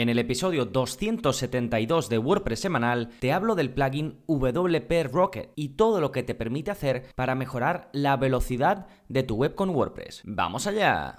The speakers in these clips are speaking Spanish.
En el episodio 272 de WordPress semanal te hablo del plugin WP Rocket y todo lo que te permite hacer para mejorar la velocidad de tu web con WordPress. ¡Vamos allá!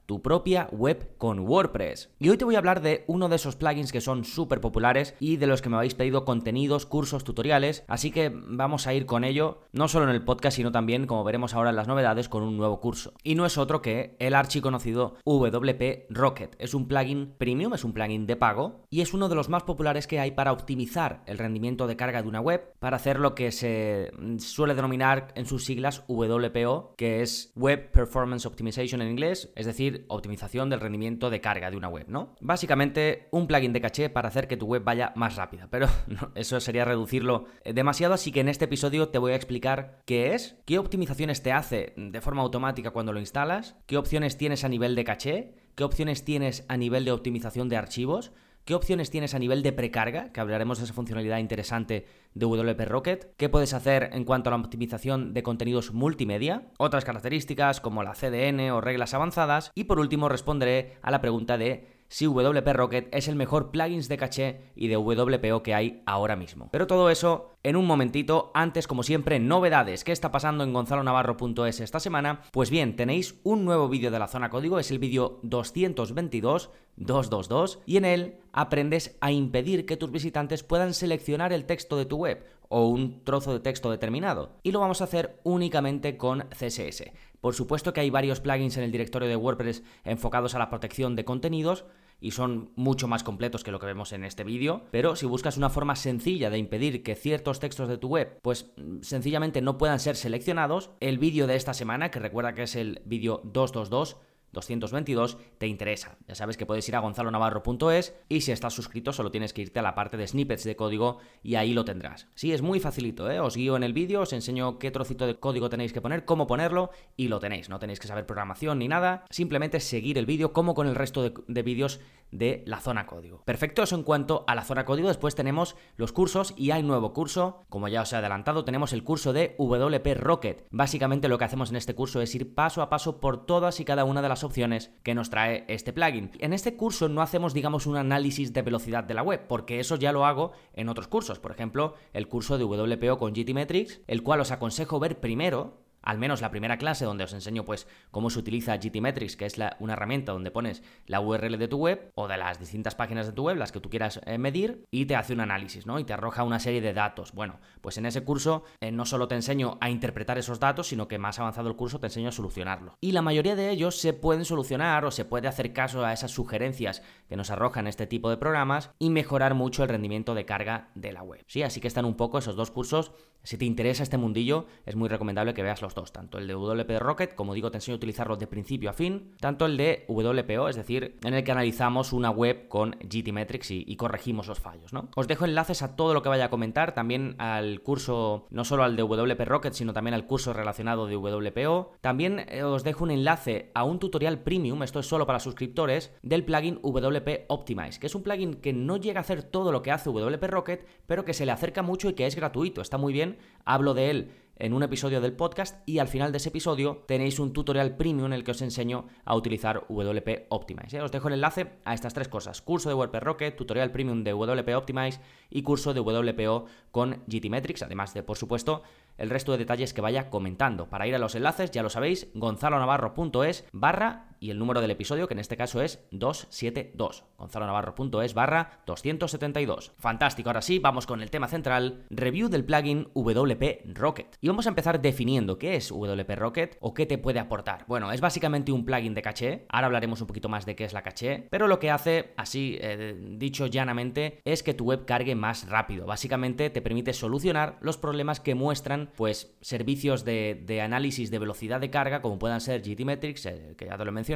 tu propia web con WordPress. Y hoy te voy a hablar de uno de esos plugins que son súper populares y de los que me habéis pedido contenidos, cursos, tutoriales, así que vamos a ir con ello, no solo en el podcast, sino también, como veremos ahora en las novedades, con un nuevo curso. Y no es otro que el archiconocido WP Rocket. Es un plugin premium, es un plugin de pago y es uno de los más populares que hay para optimizar el rendimiento de carga de una web, para hacer lo que se suele denominar en sus siglas WPO, que es Web Performance Optimization en inglés, es decir, optimización del rendimiento de carga de una web, ¿no? Básicamente un plugin de caché para hacer que tu web vaya más rápida, pero eso sería reducirlo eh, demasiado, así que en este episodio te voy a explicar qué es, qué optimizaciones te hace de forma automática cuando lo instalas, qué opciones tienes a nivel de caché, qué opciones tienes a nivel de optimización de archivos, ¿Qué opciones tienes a nivel de precarga? Que hablaremos de esa funcionalidad interesante de WP Rocket. ¿Qué puedes hacer en cuanto a la optimización de contenidos multimedia? Otras características como la CDN o reglas avanzadas. Y por último responderé a la pregunta de si WP Rocket es el mejor plugins de caché y de WPO que hay ahora mismo. Pero todo eso en un momentito. Antes, como siempre, novedades. ¿Qué está pasando en gonzalonavarro.es esta semana? Pues bien, tenéis un nuevo vídeo de la zona código, es el vídeo 222 222 y en él aprendes a impedir que tus visitantes puedan seleccionar el texto de tu web o un trozo de texto determinado. Y lo vamos a hacer únicamente con CSS. Por supuesto que hay varios plugins en el directorio de WordPress enfocados a la protección de contenidos y son mucho más completos que lo que vemos en este vídeo, pero si buscas una forma sencilla de impedir que ciertos textos de tu web pues sencillamente no puedan ser seleccionados, el vídeo de esta semana, que recuerda que es el vídeo 222, 222 te interesa. Ya sabes que puedes ir a gonzalonavarro.es y si estás suscrito solo tienes que irte a la parte de snippets de código y ahí lo tendrás. Sí, es muy facilito, ¿eh? os guío en el vídeo, os enseño qué trocito de código tenéis que poner, cómo ponerlo y lo tenéis. No tenéis que saber programación ni nada, simplemente seguir el vídeo como con el resto de, de vídeos de la zona código. Perfecto, eso en cuanto a la zona código. Después tenemos los cursos y hay nuevo curso. Como ya os he adelantado, tenemos el curso de WP Rocket. Básicamente lo que hacemos en este curso es ir paso a paso por todas y cada una de las opciones que nos trae este plugin. En este curso no hacemos, digamos, un análisis de velocidad de la web, porque eso ya lo hago en otros cursos. Por ejemplo, el curso de WPO con GTmetrix, el cual os aconsejo ver primero al menos la primera clase donde os enseño pues cómo se utiliza GTmetrix, que es una herramienta donde pones la URL de tu web o de las distintas páginas de tu web, las que tú quieras eh, medir, y te hace un análisis, ¿no? Y te arroja una serie de datos. Bueno, pues en ese curso eh, no solo te enseño a interpretar esos datos, sino que más avanzado el curso te enseño a solucionarlo. Y la mayoría de ellos se pueden solucionar o se puede hacer caso a esas sugerencias que nos arrojan este tipo de programas y mejorar mucho el rendimiento de carga de la web. Sí, así que están un poco esos dos cursos. Si te interesa este mundillo, es muy recomendable que veas los dos, tanto el de WP Rocket, como digo, te enseño a utilizarlo de principio a fin, tanto el de WPO, es decir, en el que analizamos una web con GTmetrix y, y corregimos los fallos, ¿no? Os dejo enlaces a todo lo que vaya a comentar, también al curso, no solo al de WP Rocket, sino también al curso relacionado de WPO. También eh, os dejo un enlace a un tutorial premium, esto es solo para suscriptores, del plugin WP Optimize, que es un plugin que no llega a hacer todo lo que hace WP Rocket, pero que se le acerca mucho y que es gratuito, está muy bien, hablo de él en un episodio del podcast y al final de ese episodio tenéis un tutorial premium en el que os enseño a utilizar WP Optimize. ¿eh? Os dejo el enlace a estas tres cosas, curso de WordPress Rocket, tutorial premium de WP Optimize y curso de WPO con GTmetrix, además de, por supuesto, el resto de detalles que vaya comentando. Para ir a los enlaces, ya lo sabéis, gonzalonavarro.es barra y el número del episodio, que en este caso es 272. gonzalonavarro.es barra 272. Fantástico, ahora sí, vamos con el tema central, review del plugin WP Rocket. Y vamos a empezar definiendo qué es WP Rocket o qué te puede aportar. Bueno, es básicamente un plugin de caché, ahora hablaremos un poquito más de qué es la caché, pero lo que hace, así eh, dicho llanamente, es que tu web cargue más rápido. Básicamente te permite solucionar los problemas que muestran pues servicios de, análisis de velocidad de carga, como puedan ser GTmetrix, eh, que ya te lo he mencionado,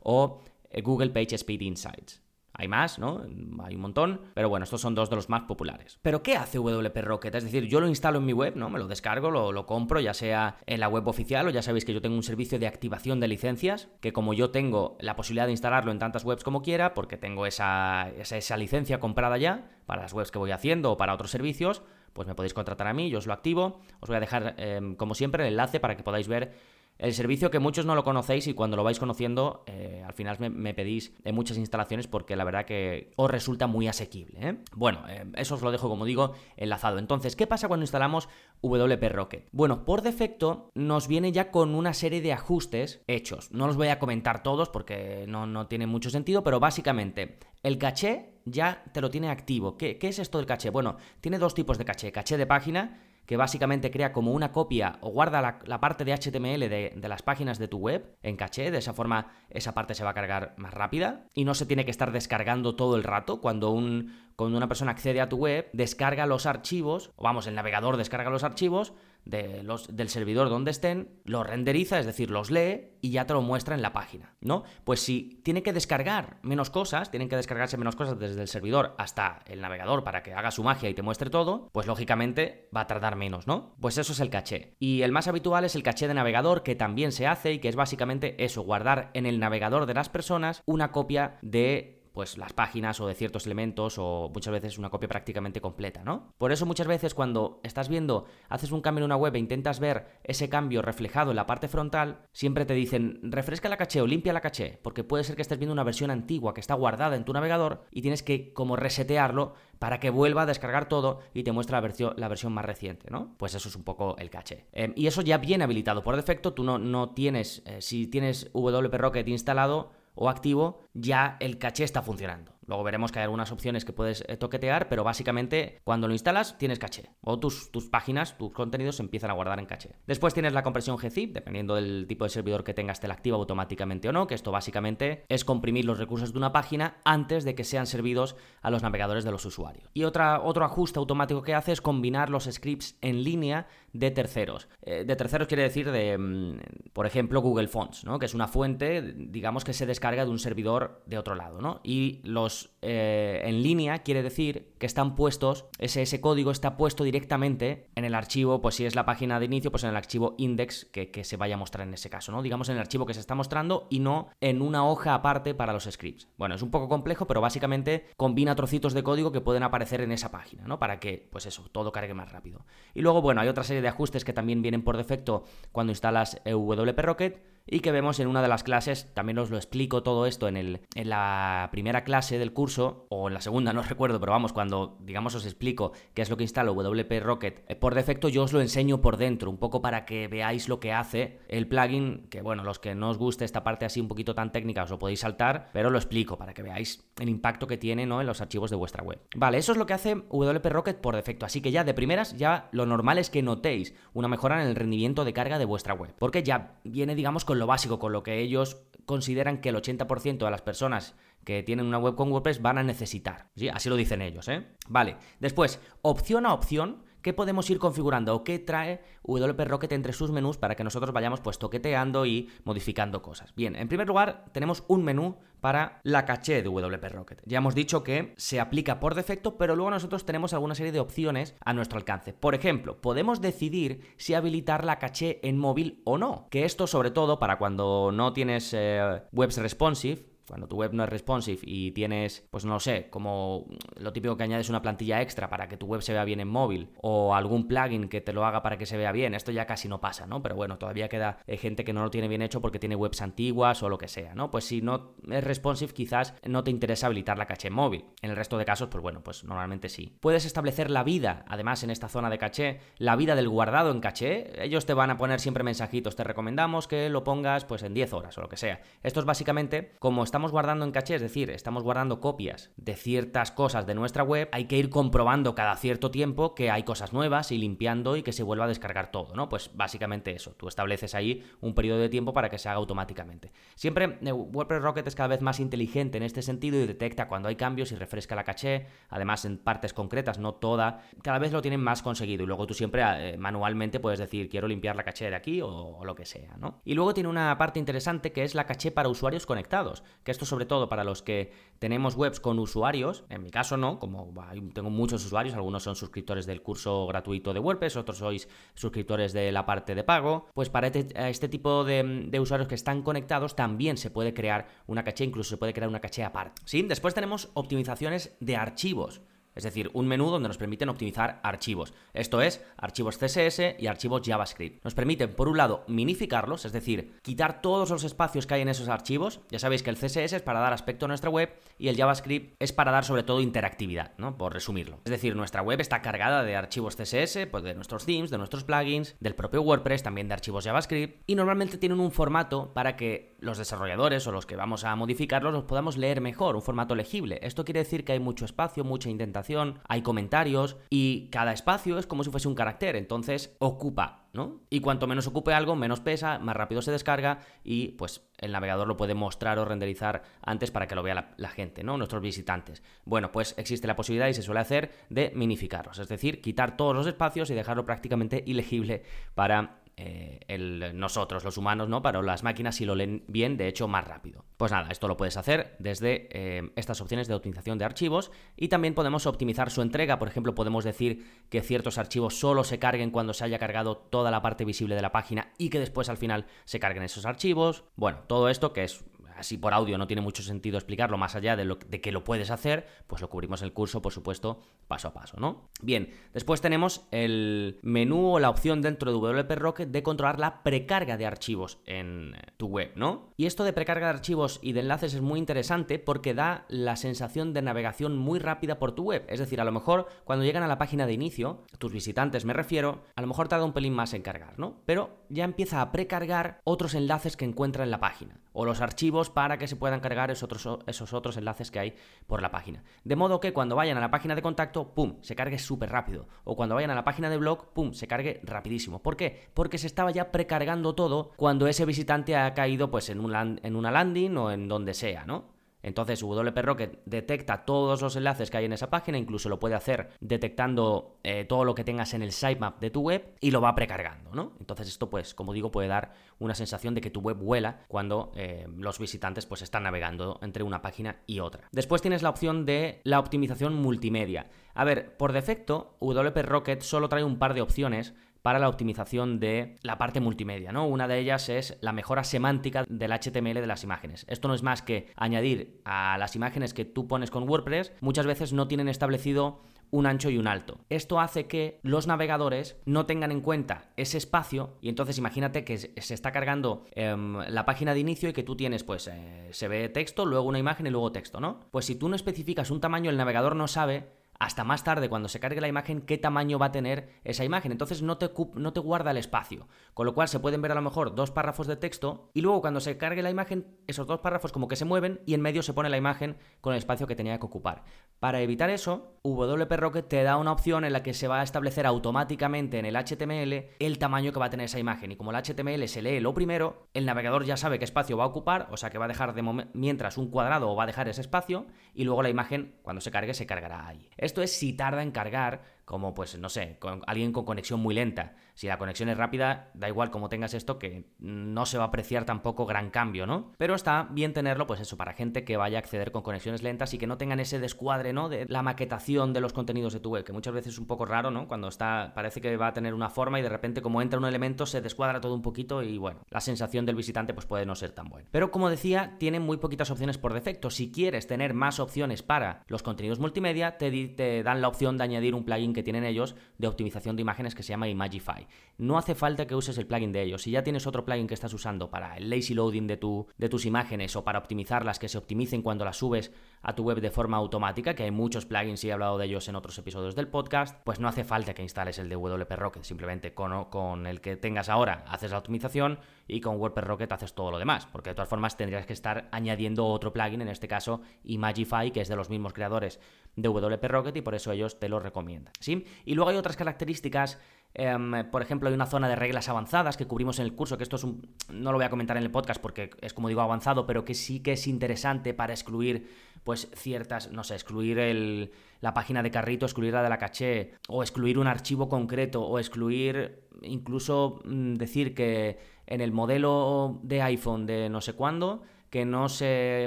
o eh, Google Page Speed Insights. Hay más, ¿no? Hay un montón, pero bueno, estos son dos de los más populares. Pero ¿qué hace WP Rocket? Es decir, yo lo instalo en mi web, ¿no? Me lo descargo, lo, lo compro, ya sea en la web oficial o ya sabéis que yo tengo un servicio de activación de licencias, que como yo tengo la posibilidad de instalarlo en tantas webs como quiera, porque tengo esa, esa, licencia comprada ya para las webs que voy haciendo o para otros servicios, pues me podéis contratar a mí, yo os lo activo. Os voy a dejar, em, como siempre, el enlace para que podáis ver el servicio que muchos no lo conocéis y cuando lo vais conociendo, eh, al final me, pedís en muchas instalaciones porque la verdad que os resulta muy asequible. ¿eh? Bueno, eh, eso os lo dejo, como digo, enlazado. Entonces, ¿qué pasa cuando instalamos WP Rocket? Bueno, por defecto nos viene ya con una serie de ajustes hechos. No los voy a comentar todos porque no, no tiene mucho sentido, pero básicamente el caché ya te lo tiene activo. ¿Qué, ¿Qué es esto del caché? Bueno, tiene dos tipos de caché. Caché de página que básicamente crea como una copia o guarda la, parte de HTML de, las páginas de tu web en caché, de esa forma esa parte se va a cargar más rápida y no se tiene que estar descargando todo el rato. Cuando un, cuando una persona accede a tu web, descarga los archivos, o vamos, el navegador descarga los archivos de los, del servidor donde estén, los renderiza, es decir, los lee y ya te lo muestra en la página, ¿no? Pues si tiene que descargar menos cosas, tienen que descargarse menos cosas desde el servidor hasta el navegador para que haga su magia y te muestre todo, pues lógicamente va a tardar menos, ¿no? Pues eso es el caché. Y el más habitual es el caché de navegador que también se hace y que es básicamente eso, guardar en el navegador de las personas una copia de pues las páginas o de ciertos elementos o muchas veces una copia prácticamente completa, ¿no? Por eso muchas veces cuando estás viendo, haces un cambio en una web e intentas ver ese cambio reflejado en la parte frontal, siempre te dicen refresca la caché o limpia la caché, porque puede ser que estés viendo una versión antigua que está guardada en tu navegador y tienes que como resetearlo para que vuelva a descargar todo y te muestre la versión, la versión más reciente, ¿no? Pues eso es un poco el caché. Em, y eso ya viene habilitado por defecto, tú no, no tienes, eh, si tienes WP Rocket instalado, o activo, ya el caché está funcionando. Luego veremos que hay algunas opciones que puedes eh, toquetear, pero básicamente cuando lo instalas tienes caché. O tus, tus páginas, tus contenidos se empiezan a guardar en caché. Después tienes la compresión gzip, dependiendo del tipo de servidor que tengas, te la activa automáticamente o no, que esto básicamente es comprimir los recursos de una página antes de que sean servidos a los navegadores de los usuarios. Y otra, otro ajuste automático que hace es combinar los scripts en línea de terceros. Eh, de terceros quiere decir de, mm, por ejemplo, Google Fonts, ¿no? que es una fuente, digamos, que se descarga de un servidor de otro lado. ¿no? Y los eh, en línea quiere decir que están puestos, ese, ese, código está puesto directamente en el archivo, pues si es la página de inicio, pues en el archivo index que, que, se vaya a mostrar en ese caso, ¿no? Digamos en el archivo que se está mostrando y no en una hoja aparte para los scripts. Bueno, es un poco complejo, pero básicamente combina trocitos de código que pueden aparecer en esa página, ¿no? Para que, pues eso, todo cargue más rápido. Y luego, bueno, hay otra serie de ajustes que también vienen por defecto cuando instalas WP Rocket y que vemos en una de las clases, también os lo explico todo esto en, el, en la primera clase del curso, o en la segunda, no recuerdo, pero vamos, cuando digamos os explico qué es lo que instalo WP Rocket, eh, por defecto yo os lo enseño por dentro, un poco para que veáis lo que hace el plugin, que bueno, los que no os guste esta parte así un poquito tan técnica os lo podéis saltar, pero lo explico para que veáis el impacto que tiene ¿no? en los archivos de vuestra web. Vale, eso es lo que hace WP Rocket por defecto, así que ya de primeras ya lo normal es que notéis una mejora en el rendimiento de carga de vuestra web, porque ya viene digamos con lo básico, con lo que ellos consideran que el 80% de las personas que tienen una web con WordPress van a necesitar. ¿sí? Así lo dicen ellos. ¿eh? Vale, después, opción a opción, ¿qué podemos ir configurando o qué trae WP Rocket entre sus menús para que nosotros vayamos pues toqueteando y modificando cosas? Bien, en primer lugar tenemos un menú para la caché de WP Rocket. Ya hemos dicho que se aplica por defecto, pero luego nosotros tenemos alguna serie de opciones a nuestro alcance. Por ejemplo, podemos decidir si habilitar la caché en móvil o no, que esto sobre todo para cuando no tienes eh, webs responsive, cuando tu web no es responsive y tienes, pues no sé, como lo típico que añades una plantilla extra para que tu web se vea bien en móvil o algún plugin que te lo haga para que se vea bien, esto ya casi no pasa, ¿no? Pero bueno, todavía queda eh, gente que no lo tiene bien hecho porque tiene webs antiguas o lo que sea, ¿no? Pues si no es responsive, quizás no te interesa habilitar la caché en móvil. En el resto de casos, pues bueno, pues normalmente sí. Puedes establecer la vida, además en esta zona de caché, la vida del guardado en caché. Ellos te van a poner siempre mensajitos, te recomendamos que lo pongas pues en 10 horas o lo que sea. Esto es básicamente como estamos estamos guardando en caché, es decir, estamos guardando copias de ciertas cosas de nuestra web, hay que ir comprobando cada cierto tiempo que hay cosas nuevas y limpiando y que se vuelva a descargar todo, ¿no? Pues básicamente eso, tú estableces ahí un periodo de tiempo para que se haga automáticamente. Siempre eh, WordPress Rocket es cada vez más inteligente en este sentido y detecta cuando hay cambios y refresca la caché, además en partes concretas, no toda, cada vez lo tienen más conseguido y luego tú siempre eh, manualmente puedes decir quiero limpiar la caché de aquí o, lo que sea, ¿no? Y luego tiene una parte interesante que es la caché para usuarios conectados, esto sobre todo para los que tenemos webs con usuarios, en mi caso no, como tengo muchos usuarios, algunos son suscriptores del curso gratuito de WordPress, otros sois suscriptores de la parte de pago, pues para este, este tipo de, de, usuarios que están conectados también se puede crear una caché, incluso se puede crear una caché aparte. ¿sí? Después tenemos optimizaciones de archivos. Es decir, un menú donde nos permiten optimizar archivos. Esto es, archivos CSS y archivos JavaScript. Nos permiten, por un lado, minificarlos, es decir, quitar todos los espacios que hay en esos archivos. Ya sabéis que el CSS es para dar aspecto a nuestra web y el JavaScript es para dar sobre todo interactividad, ¿no? Por resumirlo. Es decir, nuestra web está cargada de archivos CSS, pues de nuestros themes, de nuestros plugins, del propio WordPress, también de archivos JavaScript, y normalmente tienen un formato para que los desarrolladores o los que vamos a modificarlos los podamos leer mejor, un formato legible. Esto quiere decir que hay mucho espacio, mucha intentación hay comentarios y cada espacio es como si fuese un carácter, entonces ocupa, ¿no? Y cuanto menos ocupe algo, menos pesa, más rápido se descarga y pues el navegador lo puede mostrar o renderizar antes para que lo vea la, gente, ¿no? Nuestros visitantes. Bueno, pues existe la posibilidad y se suele hacer de minificarlos, es decir, quitar todos los espacios y dejarlo prácticamente ilegible para eh, el, nosotros, los humanos, ¿no? Para las máquinas si lo leen bien, de hecho, más rápido. Pues nada, esto lo puedes hacer desde eh, estas opciones de optimización de archivos y también podemos optimizar su entrega. Por ejemplo, podemos decir que ciertos archivos solo se carguen cuando se haya cargado toda la parte visible de la página y que después al final se carguen esos archivos. Bueno, todo esto que es así por audio no tiene mucho sentido explicarlo más allá de, lo, de que lo puedes hacer, pues lo cubrimos en el curso, por supuesto, paso a paso, ¿no? Bien, después tenemos el menú o la opción dentro de WP Rocket de controlar la precarga de archivos en tu web, ¿no? Y esto de precarga de archivos y de enlaces es muy interesante porque da la sensación de navegación muy rápida por tu web. Es decir, a lo mejor cuando llegan a la página de inicio, tus visitantes me refiero, a lo mejor tarda un pelín más en cargar, ¿no? Pero ya empieza a precargar otros enlaces que encuentra en la página o los archivos para que se puedan cargar esos otros, esos otros enlaces que hay por la página. De modo que cuando vayan a la página de contacto, ¡pum!, se cargue súper rápido. O cuando vayan a la página de blog, ¡pum!, se cargue rapidísimo. ¿Por qué? Porque se estaba ya precargando todo cuando ese visitante ha caído pues en, un en una landing o en donde sea, ¿no? Entonces WP Rocket detecta todos los enlaces que hay en esa página, incluso lo puede hacer detectando eh, todo lo que tengas en el sitemap de tu web y lo va precargando, ¿no? Entonces esto pues, como digo, puede dar una sensación de que tu web vuela cuando eh, los visitantes pues están navegando entre una página y otra. Después tienes la opción de la optimización multimedia. A ver, por defecto, WP Rocket solo trae un par de opciones para la optimización de la parte multimedia, ¿no? Una de ellas es la mejora semántica del HTML de las imágenes. Esto no es más que añadir a las imágenes que tú pones con WordPress, muchas veces no tienen establecido un ancho y un alto. Esto hace que los navegadores no tengan en cuenta ese espacio y entonces imagínate que se está cargando em, la página de inicio y que tú tienes pues eh, se ve texto, luego una imagen y luego texto, ¿no? Pues si tú no especificas un tamaño el navegador no sabe hasta más tarde, cuando se cargue la imagen, qué tamaño va a tener esa imagen. Entonces no te, no te guarda el espacio. Con lo cual se pueden ver a lo mejor dos párrafos de texto y luego cuando se cargue la imagen, esos dos párrafos como que se mueven y en medio se pone la imagen con el espacio que tenía que ocupar. Para evitar eso, WP Rocket te da una opción en la que se va a establecer automáticamente en el HTML el tamaño que va a tener esa imagen. Y como el HTML se lee lo primero, el navegador ya sabe qué espacio va a ocupar, o sea que va a dejar de mientras un cuadrado o va a dejar ese espacio y luego la imagen cuando se cargue se cargará ahí. Esto es si tarda en cargar, como pues no sé, con alguien con conexión muy lenta. Si la conexión es rápida, da igual como tengas esto, que no se va a apreciar tampoco gran cambio, ¿no? Pero está bien tenerlo, pues eso, para gente que vaya a acceder con conexiones lentas y que no tengan ese descuadre, ¿no? De la maquetación de los contenidos de tu web, que muchas veces es un poco raro, ¿no? Cuando está, parece que va a tener una forma y de repente como entra un elemento se descuadra todo un poquito y bueno, la sensación del visitante pues puede no ser tan buena. Pero como decía, tiene muy poquitas opciones por defecto. Si quieres tener más opciones para los contenidos multimedia, te, te dan la opción de añadir un plugin que tienen ellos de optimización de imágenes que se llama Imagify. No hace falta que uses el plugin de ellos. Si ya tienes otro plugin que estás usando para el lazy loading de, tu, de tus imágenes o para optimizarlas, que se optimicen cuando las subes a tu web de forma automática, que hay muchos plugins y he hablado de ellos en otros episodios del podcast, pues no hace falta que instales el de WP Rocket. Simplemente con, con el que tengas ahora haces la optimización y con WordPress Rocket haces todo lo demás, porque de todas formas tendrías que estar añadiendo otro plugin, en este caso Imagify, que es de los mismos creadores de WP Rocket y por eso ellos te lo recomiendan. ¿sí? Y luego hay otras características Em, por ejemplo, hay una zona de reglas avanzadas que cubrimos en el curso, que esto es un, no lo voy a comentar en el podcast porque es como digo avanzado, pero que sí que es interesante para excluir pues ciertas, no sé, excluir el, la página de carrito, excluirla de la caché, o excluir un archivo concreto, o excluir incluso mm, decir que en el modelo de iPhone de no sé cuándo, que no se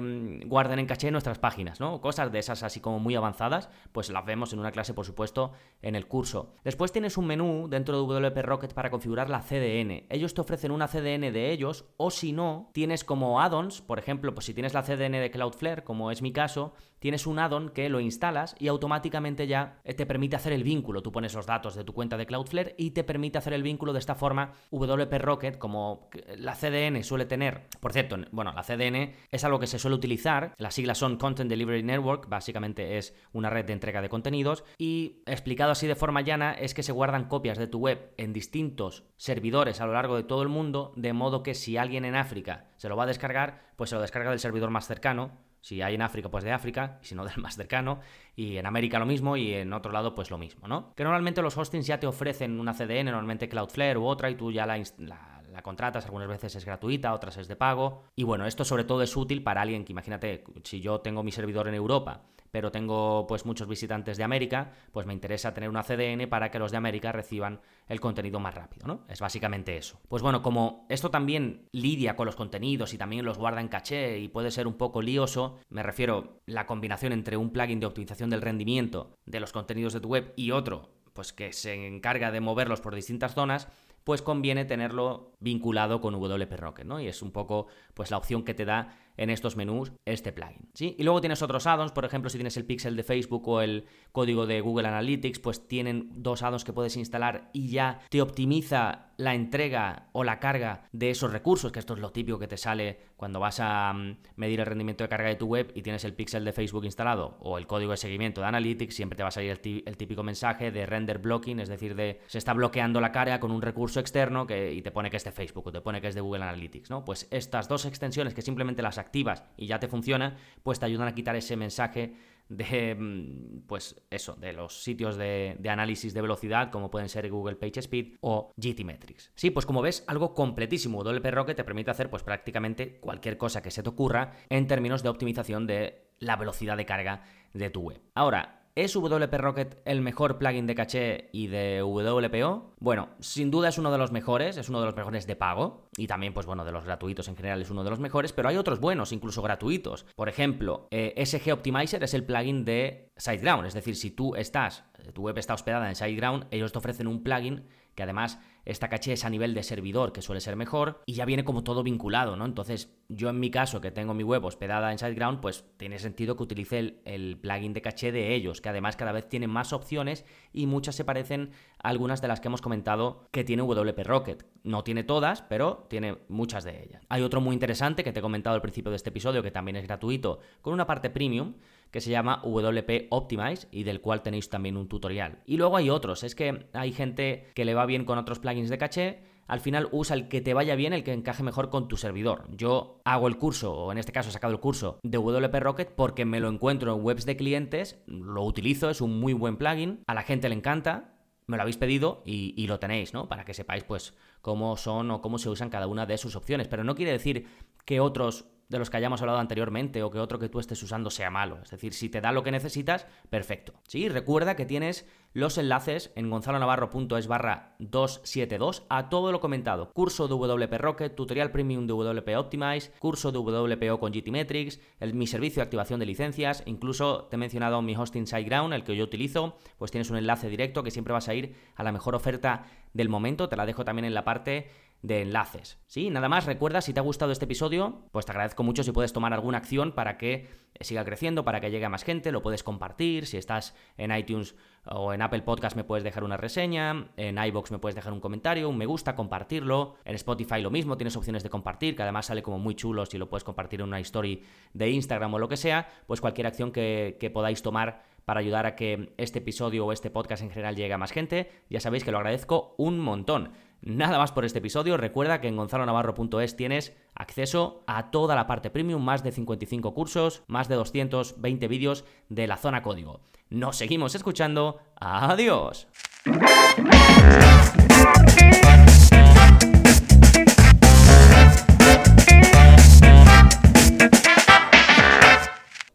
mm, guarden en caché en nuestras páginas, ¿no? Cosas de esas así como muy avanzadas, pues las vemos en una clase, por supuesto, en el curso. Después tienes un menú dentro de WP Rocket para configurar la CDN. Ellos te ofrecen una CDN de ellos, o si no, tienes como add-ons, por ejemplo, pues si tienes la CDN de Cloudflare, como es mi caso, tienes un add-on que lo instalas y automáticamente ya eh, te permite hacer el vínculo. Tú pones los datos de tu cuenta de Cloudflare y te permite hacer el vínculo de esta forma. WP Rocket, como la CDN suele tener, por cierto, bueno, la CDN es algo que se suele utilizar, las siglas son Content Delivery Network, básicamente es una red de entrega de contenidos, y explicado así de forma llana es que se guardan copias de tu web en distintos servidores a lo largo de todo el mundo, de modo que si alguien en África se lo va a descargar, pues se lo descarga del servidor más cercano, si hay en África, pues de África, y si no, del más cercano. Y en América lo mismo, y en otro lado, pues lo mismo, ¿no? Que normalmente los hostings ya te ofrecen una CDN, normalmente Cloudflare u otra, y tú ya la, la la contratas, algunas veces es gratuita, otras es de pago. Y bueno, esto sobre todo es útil para alguien que imagínate, si yo tengo mi servidor en Europa, pero tengo pues muchos visitantes de América, pues me interesa tener una CDN para que los de América reciban el contenido más rápido, ¿no? Es básicamente eso. Pues bueno, como esto también lidia con los contenidos y también los guarda en caché y puede ser un poco lioso, me refiero la combinación entre un plugin de optimización del rendimiento de los contenidos de tu web y otro pues que se encarga de moverlos por distintas zonas, pues conviene tenerlo vinculado con WP Rocket, ¿no? Y es un poco pues la opción que te da en estos menús este plugin. ¿sí? Y luego tienes otros addons, por ejemplo, si tienes el pixel de Facebook o el código de Google Analytics, pues tienen dos addons que puedes instalar y ya te optimiza la entrega o la carga de esos recursos, que esto es lo típico que te sale cuando vas a mm, medir el rendimiento de carga de tu web y tienes el pixel de Facebook instalado o el código de seguimiento de Analytics, siempre te va a salir el, típico mensaje de render blocking, es decir, de se está bloqueando la carga con un recurso externo que, y te pone que es de Facebook o te pone que es de Google Analytics, ¿no? Pues estas dos extensiones que simplemente las activas y ya te funciona, pues te ayudan a quitar ese mensaje de, mm, pues eso, de los sitios de, análisis de velocidad como pueden ser Google PageSpeed o GTmetrix. Sí, pues como ves, algo completísimo. WP Rocket te permite hacer pues prácticamente cualquier cosa que se te ocurra en términos de optimización de la velocidad de carga de tu web. Ahora, ¿Es WP Rocket el mejor plugin de caché y de WPO? Bueno, sin duda es uno de los mejores, es uno de los mejores de pago y también, pues bueno, de los gratuitos en general es uno de los mejores, pero hay otros buenos, incluso gratuitos. Por ejemplo, eh, SG Optimizer es el plugin de SiteGround, es decir, si tú estás, tu web está hospedada en SiteGround, ellos te ofrecen un plugin que además esta caché es a nivel de servidor, que suele ser mejor, y ya viene como todo vinculado, ¿no? Entonces, yo en mi caso, que tengo mi web hospedada en SiteGround, pues tiene sentido que utilice el, plugin de caché de ellos, que además cada vez tienen más opciones y muchas se parecen a algunas de las que hemos comentado que tiene WP Rocket. No tiene todas, pero tiene muchas de ellas. Hay otro muy interesante que te he comentado al principio de este episodio, que también es gratuito, con una parte premium, que se llama WP Optimize y del cual tenéis también un tutorial. Y luego hay otros, es que hay gente que le va bien con otros plugins de caché, al final usa el que te vaya bien, el que encaje mejor con tu servidor. Yo hago el curso, o en este caso he sacado el curso de WP Rocket porque me lo encuentro en webs de clientes, lo utilizo, es un muy buen plugin, a la gente le encanta, me lo habéis pedido y, y, lo tenéis, ¿no? Para que sepáis, pues, cómo son o cómo se usan cada una de sus opciones. Pero no quiere decir que otros de los que hayamos hablado anteriormente o que otro que tú estés usando sea malo. Es decir, si te da lo que necesitas, perfecto. Sí, recuerda que tienes los enlaces en gonzalonavarro.es barra 272 a todo lo comentado. Curso de WP Rocket, tutorial premium de WP Optimize, curso de WPO con GTmetrix, el, mi servicio de activación de licencias, incluso te he mencionado mi hosting SiteGround, el que yo utilizo, pues tienes un enlace directo que siempre vas a ir a la mejor oferta del momento, te la dejo también en la parte de enlaces. ¿Sí? Nada más, recuerda, si te ha gustado este episodio, pues te agradezco mucho si puedes tomar alguna acción para que siga creciendo, para que llegue a más gente, lo puedes compartir, si estás en iTunes o en Apple Podcast me puedes dejar una reseña, en iBox me puedes dejar un comentario, un me gusta, compartirlo, en Spotify lo mismo, tienes opciones de compartir, que además sale como muy chulo si lo puedes compartir en una story de Instagram o lo que sea, pues cualquier acción que, que podáis tomar para ayudar a que este episodio o este podcast en general llegue a más gente, ya sabéis que lo agradezco un montón. Nada más por este episodio. Recuerda que en gonzalonavarro.es tienes acceso a toda la parte premium, más de 55 cursos, más de 220 vídeos de la zona código. Nos seguimos escuchando. Adiós.